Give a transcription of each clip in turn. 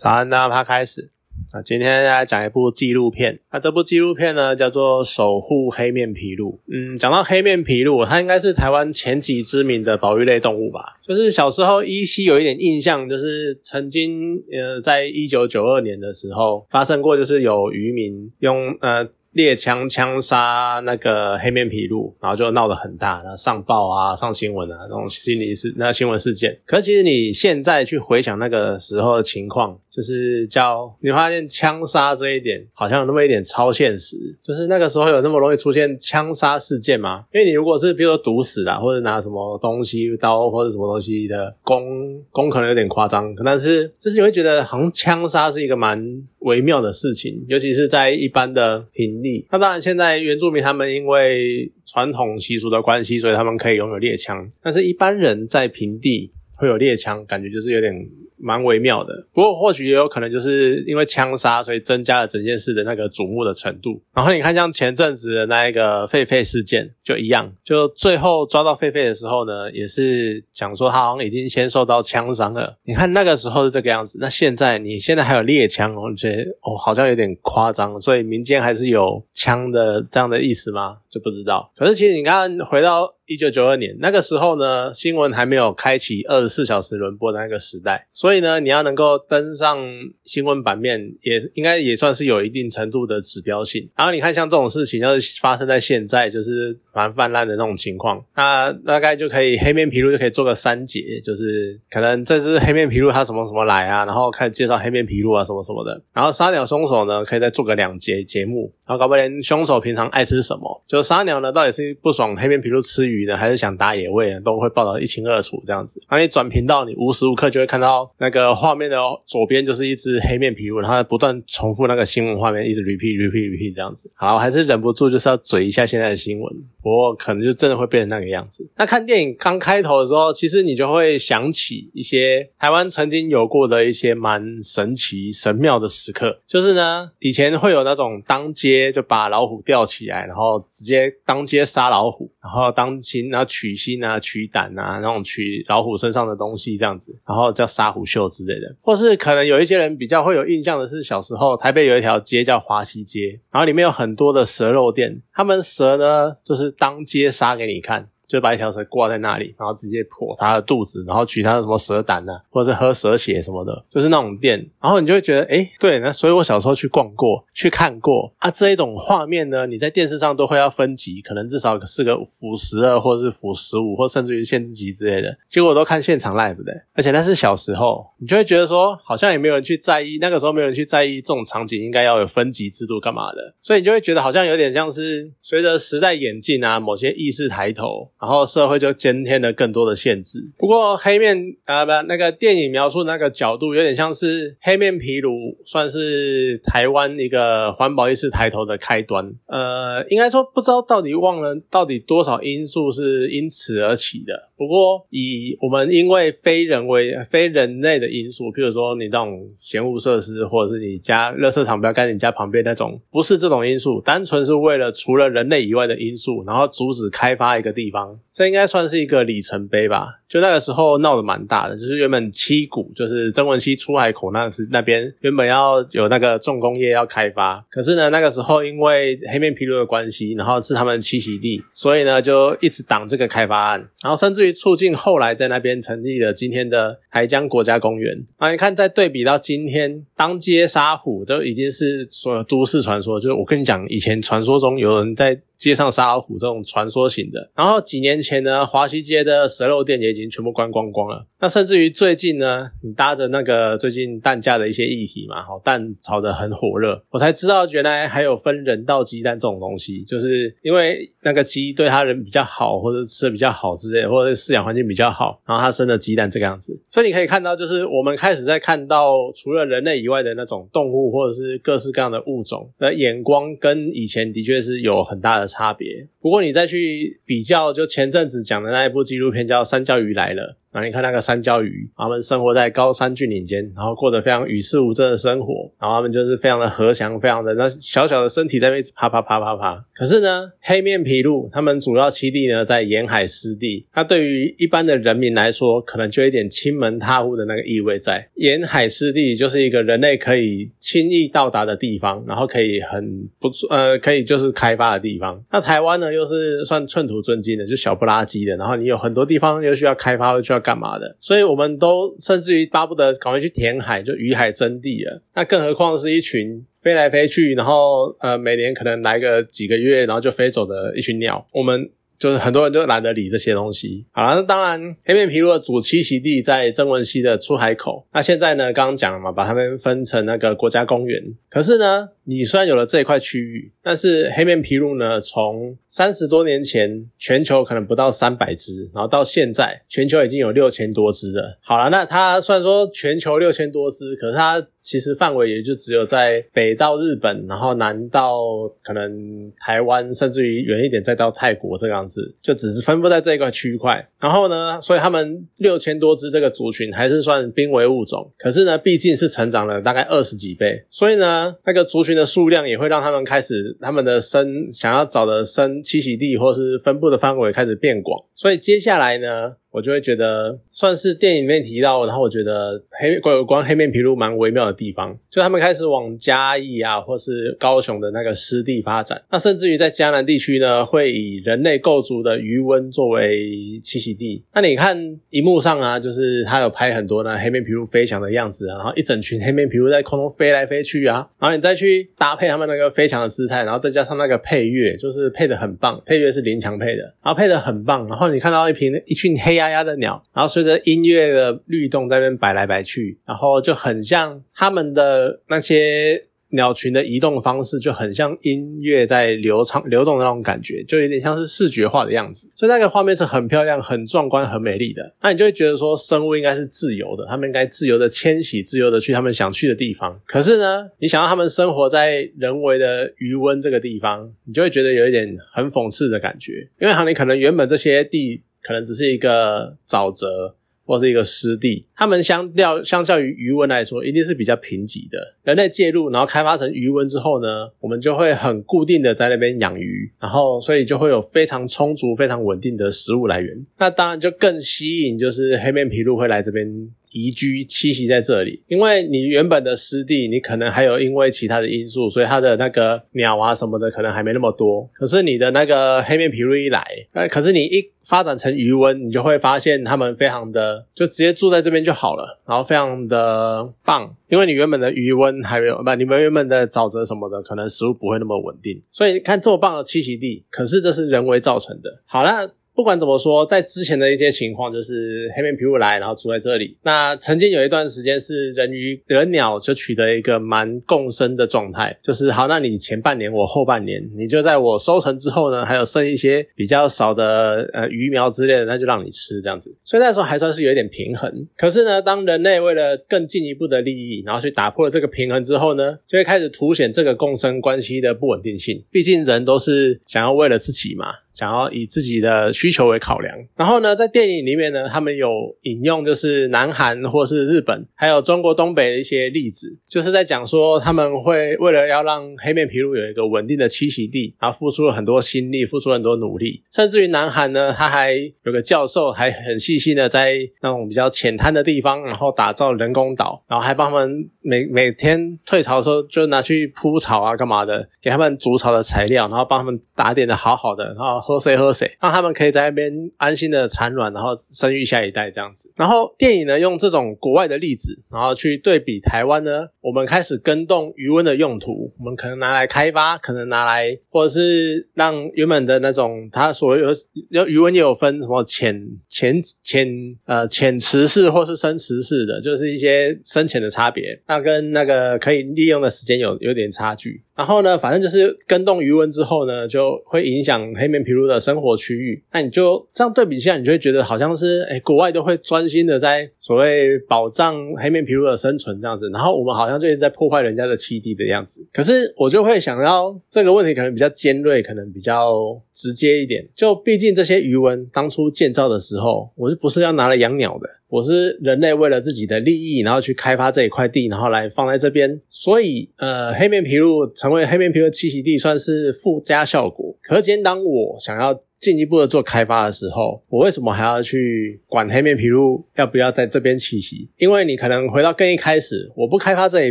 早安，大家开始。啊，今天来讲一部纪录片。那这部纪录片呢，叫做《守护黑面琵鹭》。嗯，讲到黑面琵鹭，它应该是台湾前几知名的保育类动物吧。就是小时候依稀有一点印象，就是曾经呃，在一九九二年的时候发生过，就是有渔民用呃。猎枪枪杀那个黑面皮鹭，然后就闹得很大，然后上报啊、上新闻啊，那种心理事那新闻事件。可是其实你现在去回想那个时候的情况，就是叫你发现枪杀这一点好像有那么一点超现实。就是那个时候有那么容易出现枪杀事件吗？因为你如果是比如说毒死啊，或者拿什么东西刀或者什么东西的攻攻，可能有点夸张。但是就是你会觉得好像枪杀是一个蛮微妙的事情，尤其是在一般的平。那当然，现在原住民他们因为传统习俗的关系，所以他们可以拥有猎枪。但是，一般人在平地会有猎枪，感觉就是有点。蛮微妙的，不过或许也有可能就是因为枪杀，所以增加了整件事的那个瞩目的程度。然后你看，像前阵子的那一个狒狒事件就一样，就最后抓到狒狒的时候呢，也是讲说他好像已经先受到枪伤了。你看那个时候是这个样子，那现在你现在还有猎枪，我觉得哦好像有点夸张，所以民间还是有枪的这样的意思吗？就不知道。可是其实你看回到。一九九二年那个时候呢，新闻还没有开启二十四小时轮播的那个时代，所以呢，你要能够登上新闻版面，也应该也算是有一定程度的指标性。然后你看，像这种事情要是发生在现在，就是蛮泛滥的那种情况，那大概就可以黑面皮鹭就可以做个三节，就是可能这只黑面皮鹭它什么什么来啊，然后开始介绍黑面皮鹭啊什么什么的。然后杀鸟凶手呢，可以再做个两节节目，然后搞不连凶手平常爱吃什么，就杀鸟呢到底是不爽黑面皮鹭吃鱼。还是想打野位的，都会报道一清二楚这样子。那你转频道，你无时无刻就会看到那个画面的左边就是一只黑面皮肤，然后不断重复那个新闻画面，一直 repeat repeat repeat 这样子。好，还是忍不住就是要嘴一下现在的新闻，不过可能就真的会变成那个样子。那看电影刚开头的时候，其实你就会想起一些台湾曾经有过的一些蛮神奇神妙的时刻，就是呢，以前会有那种当街就把老虎吊起来，然后直接当街杀老虎，然后当。心，然后取心啊，取胆啊，那种取老虎身上的东西这样子，然后叫杀虎秀之类的，或是可能有一些人比较会有印象的是，小时候台北有一条街叫华西街，然后里面有很多的蛇肉店，他们蛇呢就是当街杀给你看。就把一条蛇挂在那里，然后直接破它的肚子，然后取它的什么蛇胆啊，或者是喝蛇血什么的，就是那种店。然后你就会觉得，哎，对，那所以我小时候去逛过去看过啊，这一种画面呢，你在电视上都会要分级，可能至少是个辅十二，或者是辅十五，或甚至于限制级之类的。结果都看现场 live 的，而且那是小时候，你就会觉得说，好像也没有人去在意，那个时候没有人去在意这种场景应该要有分级制度干嘛的，所以你就会觉得好像有点像是随着时代演进啊，某些意识抬头。然后社会就增添了更多的限制。不过黑面啊不，那个电影描述那个角度有点像是黑面皮鲁，算是台湾一个环保意识抬头的开端。呃，应该说不知道到底忘了到底多少因素是因此而起的。不过，以我们因为非人为、非人类的因素，譬如说你那种闲物设施，或者是你家垃圾场不要盖你家旁边那种，不是这种因素，单纯是为了除了人类以外的因素，然后阻止开发一个地方，这应该算是一个里程碑吧。就那个时候闹得蛮大的，就是原本七股，就是曾文溪出海口那是那边原本要有那个重工业要开发，可是呢那个时候因为黑面琵鹭的关系，然后是他们栖息地，所以呢就一直挡这个开发案，然后甚至于促进后来在那边成立了今天的海江国家公园。啊，你看再对比到今天，当街杀虎都已经是所有都市传说，就是我跟你讲，以前传说中有人在。街上杀老虎这种传说型的，然后几年前呢，华西街的蛇肉店也已经全部关光光了。那甚至于最近呢，你搭着那个最近蛋价的一些议题嘛，好蛋炒得很火热，我才知道原来还有分人道鸡蛋这种东西，就是因为那个鸡对它人比较好，或者吃的比较好之类，或者饲养环境比较好，然后它生的鸡蛋这个样子。所以你可以看到，就是我们开始在看到除了人类以外的那种动物，或者是各式各样的物种的眼光，跟以前的确是有很大的。差别。不过你再去比较，就前阵子讲的那一部纪录片叫《三脚鱼来了》，然后你看那个山椒鱼，他们生活在高山峻岭间，然后过着非常与世无争的生活，然后他们就是非常的和祥，非常的那小小的身体在那边啪啪啪啪啪。可是呢，黑面琵鹭他们主要栖地呢在沿海湿地，它对于一般的人民来说，可能就有点亲门踏户的那个意味在。沿海湿地就是一个人类可以轻易到达的地方，然后可以很不错呃，可以就是开发的地方。那台湾呢，又是算寸土寸金的，就小不拉几的，然后你有很多地方又需要开发，又需要干嘛的，所以我们都甚至于巴不得赶快去填海，就鱼海争地了。那更何况是一群飞来飞去，然后呃每年可能来个几个月，然后就飞走的一群鸟，我们。就是很多人就懒得理这些东西。好了，那当然，黑面琵鹭的主栖息地在曾文溪的出海口。那现在呢，刚刚讲了嘛，把它们分成那个国家公园。可是呢，你虽然有了这一块区域，但是黑面琵鹭呢，从三十多年前全球可能不到三百只，然后到现在全球已经有六千多只了。好了，那它虽然说全球六千多只，可是它其实范围也就只有在北到日本，然后南到可能台湾，甚至于远一点再到泰国这样子，就只是分布在这一块区块。然后呢，所以他们六千多只这个族群还是算濒危物种，可是呢，毕竟是成长了大概二十几倍，所以呢，那个族群的数量也会让他们开始他们的生想要找的生栖息地或是分布的范围开始变广。所以接下来呢？我就会觉得算是电影里面提到，然后我觉得黑关关黑面琵鹭蛮微妙的地方，就他们开始往嘉义啊，或是高雄的那个湿地发展，那甚至于在嘉南地区呢，会以人类构筑的余温作为栖息地。那你看荧幕上啊，就是他有拍很多呢黑面琵鹭飞翔的样子，然后一整群黑面琵鹭在空中飞来飞去啊，然后你再去搭配他们那个飞翔的姿态，然后再加上那个配乐，就是配的很棒，配乐是林强配的，然后配的很棒，然后你看到一群一群黑。呀呀的鸟，然后随着音乐的律动在那边摆来摆去，然后就很像他们的那些鸟群的移动方式，就很像音乐在流畅流动的那种感觉，就有点像是视觉化的样子。所以那个画面是很漂亮、很壮观、很美丽的。那你就会觉得说，生物应该是自由的，他们应该自由的迁徙，自由的去他们想去的地方。可是呢，你想要他们生活在人为的余温这个地方，你就会觉得有一点很讽刺的感觉，因为你可能原本这些地。可能只是一个沼泽或是一个湿地，它们相较相较于鱼温来说，一定是比较贫瘠的。人类介入，然后开发成鱼温之后呢，我们就会很固定的在那边养鱼，然后所以就会有非常充足、非常稳定的食物来源。那当然就更吸引，就是黑面琵鹭会来这边。移居栖息在这里，因为你原本的湿地，你可能还有因为其他的因素，所以它的那个鸟啊什么的可能还没那么多。可是你的那个黑面琵鹭一来，呃，可是你一发展成余温，你就会发现它们非常的就直接住在这边就好了，然后非常的棒，因为你原本的余温还没有不，你们原本的沼泽什么的，可能食物不会那么稳定。所以看这么棒的栖息地，可是这是人为造成的。好了。不管怎么说，在之前的一些情况，就是黑面琵鹭来，然后住在这里。那曾经有一段时间是人鱼人鸟就取得一个蛮共生的状态，就是好，那你前半年，我后半年，你就在我收成之后呢，还有剩一些比较少的呃鱼苗之类的，那就让你吃这样子。所以那时候还算是有一点平衡。可是呢，当人类为了更进一步的利益，然后去打破了这个平衡之后呢，就会开始凸显这个共生关系的不稳定性。毕竟人都是想要为了自己嘛。想要以自己的需求为考量，然后呢，在电影里面呢，他们有引用就是南韩或是日本，还有中国东北的一些例子，就是在讲说他们会为了要让黑面琵鹭有一个稳定的栖息地，然后付出了很多心力，付出了很多努力，甚至于南韩呢，他还有个教授还很细心的在那种比较浅滩的地方，然后打造人工岛，然后还帮他们每每天退潮的时候就拿去铺草啊干嘛的，给他们筑巢的材料，然后帮他们打点的好好的，然后。喝谁喝谁，让他们可以在那边安心的产卵，然后生育下一代这样子。然后电影呢，用这种国外的例子，然后去对比台湾呢，我们开始跟动余温的用途，我们可能拿来开发，可能拿来或者是让原本的那种它所有有余温也有分什么浅浅浅呃浅池式或是深池式的，就是一些深浅的差别。那跟那个可以利用的时间有有点差距。然后呢，反正就是跟动余温之后呢，就会影响黑面琵鹭的生活区域。那你就这样对比一下，你就会觉得好像是哎，国外都会专心的在所谓保障黑面琵鹭的生存这样子，然后我们好像就一直在破坏人家的栖地的样子。可是我就会想要这个问题可能比较尖锐，可能比较直接一点。就毕竟这些余温当初建造的时候，我是不是要拿来养鸟的？我是人类为了自己的利益，然后去开发这一块地，然后来放在这边。所以呃，黑面琵鹭成因为黑面皮的栖息地，算是附加效果。可是今天当我想要进一步的做开发的时候，我为什么还要去管黑面琵鹭要不要在这边栖息？因为你可能回到更一开始，我不开发这一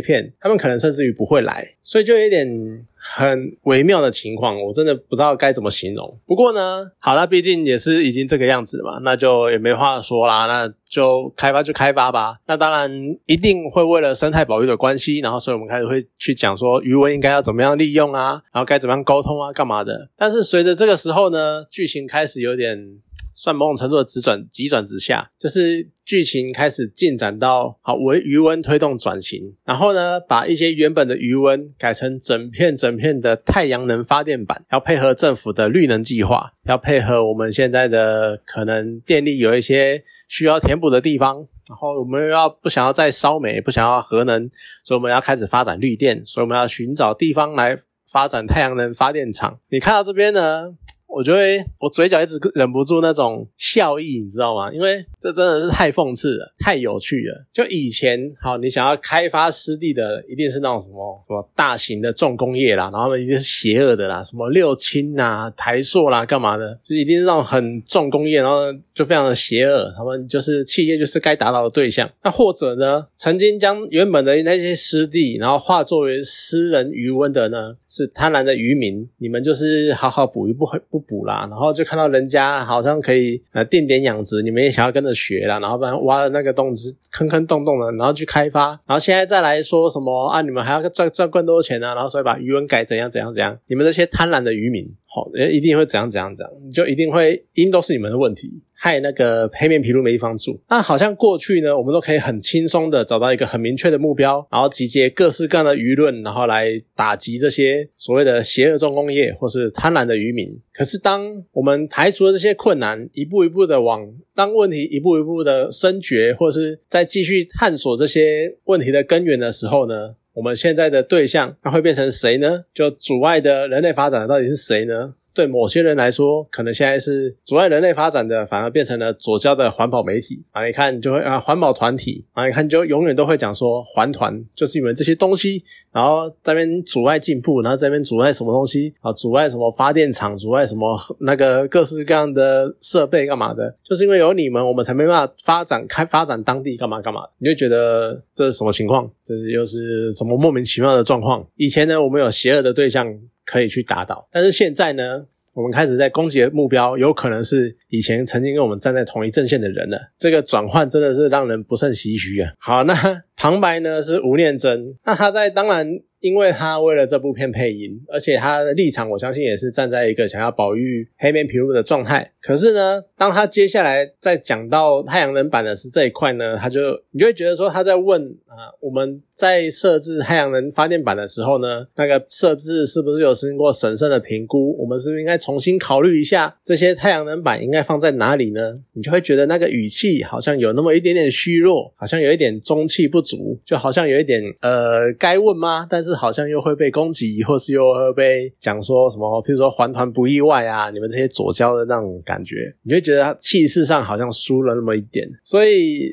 片，他们可能甚至于不会来，所以就有点很微妙的情况，我真的不知道该怎么形容。不过呢，好了，毕竟也是已经这个样子嘛，那就也没话说啦，那就开发就开发吧。那当然一定会为了生态保育的关系，然后所以我们开始会去讲说余温应该要怎么样利用啊，然后该怎么样沟通啊，干嘛的。但是随着这个时候呢，剧情开始有点 算某种程度的直转急转直下，就是剧情开始进展到好为余温推动转型，然后呢，把一些原本的余温改成整片整片的太阳能发电板，要配合政府的绿能计划，要配合我们现在的可能电力有一些需要填补的地方。然后我们又要不想要再烧煤，不想要核能，所以我们要开始发展绿电，所以我们要寻找地方来发展太阳能发电厂。你看到这边呢，我就会我嘴角一直忍不住那种笑意，你知道吗？因为这真的是太讽刺了，太有趣了。就以前好，你想要开发湿地的，一定是那种什么什么大型的重工业啦，然后呢一定是邪恶的啦，什么六轻啊、台塑啦，干嘛的，就一定是那种很重工业，然后就非常的邪恶。他们就是企业，就是该打倒的对象。那或者呢，曾经将原本的那些湿地，然后化作为私人渔温的呢，是贪婪的渔民。你们就是好好捕鱼不会不补啦，然后就看到人家好像可以呃定点养殖，你们也想要跟着学啦，然后不然挖的那个洞子坑坑洞洞的，然后去开发，然后现在再来说什么啊，你们还要赚赚更多钱啊，然后所以把渔文改怎样怎样怎样，你们这些贪婪的渔民。好，人一定会怎样怎样怎样，你就一定会因都是你们的问题，害那个黑面皮鹭没地方住。那好像过去呢，我们都可以很轻松的找到一个很明确的目标，然后集结各式各样的舆论，然后来打击这些所谓的邪恶重工业或是贪婪的渔民。可是当我们排除了这些困难，一步一步的往当问题一步一步的深掘，或是在继续探索这些问题的根源的时候呢？我们现在的对象，那会变成谁呢？就阻碍的人类发展的到底是谁呢？对某些人来说，可能现在是阻碍人类发展的，反而变成了左交的环保媒体啊！你看就会啊，环保团体啊，你看就永远都会讲说环团就是你们这些东西，然后这边阻碍进步，然后这边阻碍什么东西啊？阻碍什么发电厂？阻碍什么那个各式各样的设备干嘛的？就是因为有你们，我们才没办法发展开发展当地干嘛干嘛？你就觉得这是什么情况？这又是什么莫名其妙的状况？以前呢，我们有邪恶的对象。可以去打倒，但是现在呢，我们开始在攻击的目标有可能是以前曾经跟我们站在同一阵线的人了。这个转换真的是让人不胜唏嘘啊！好，那旁白呢是吴念真，那他在当然。因为他为了这部片配音，而且他的立场，我相信也是站在一个想要保育黑面琵鹭的状态。可是呢，当他接下来再讲到太阳能板的是这一块呢，他就你就会觉得说他在问啊，我们在设置太阳能发电板的时候呢，那个设置是不是有经过审慎的评估？我们是不是应该重新考虑一下这些太阳能板应该放在哪里呢？你就会觉得那个语气好像有那么一点点虚弱，好像有一点中气不足，就好像有一点呃，该问吗？但是。是好像又会被攻击，或是又会被讲说什么，譬如说环团不意外啊，你们这些左交的那种感觉，你会觉得气势上好像输了那么一点，所以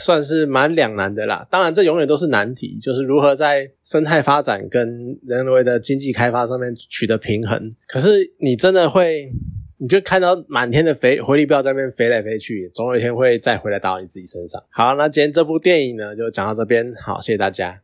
算是蛮两难的啦。当然，这永远都是难题，就是如何在生态发展跟人为的经济开发上面取得平衡。可是你真的会，你就看到满天的飞回力镖在那边飞来飞去，总有一天会再回来打到你自己身上。好，那今天这部电影呢，就讲到这边，好，谢谢大家。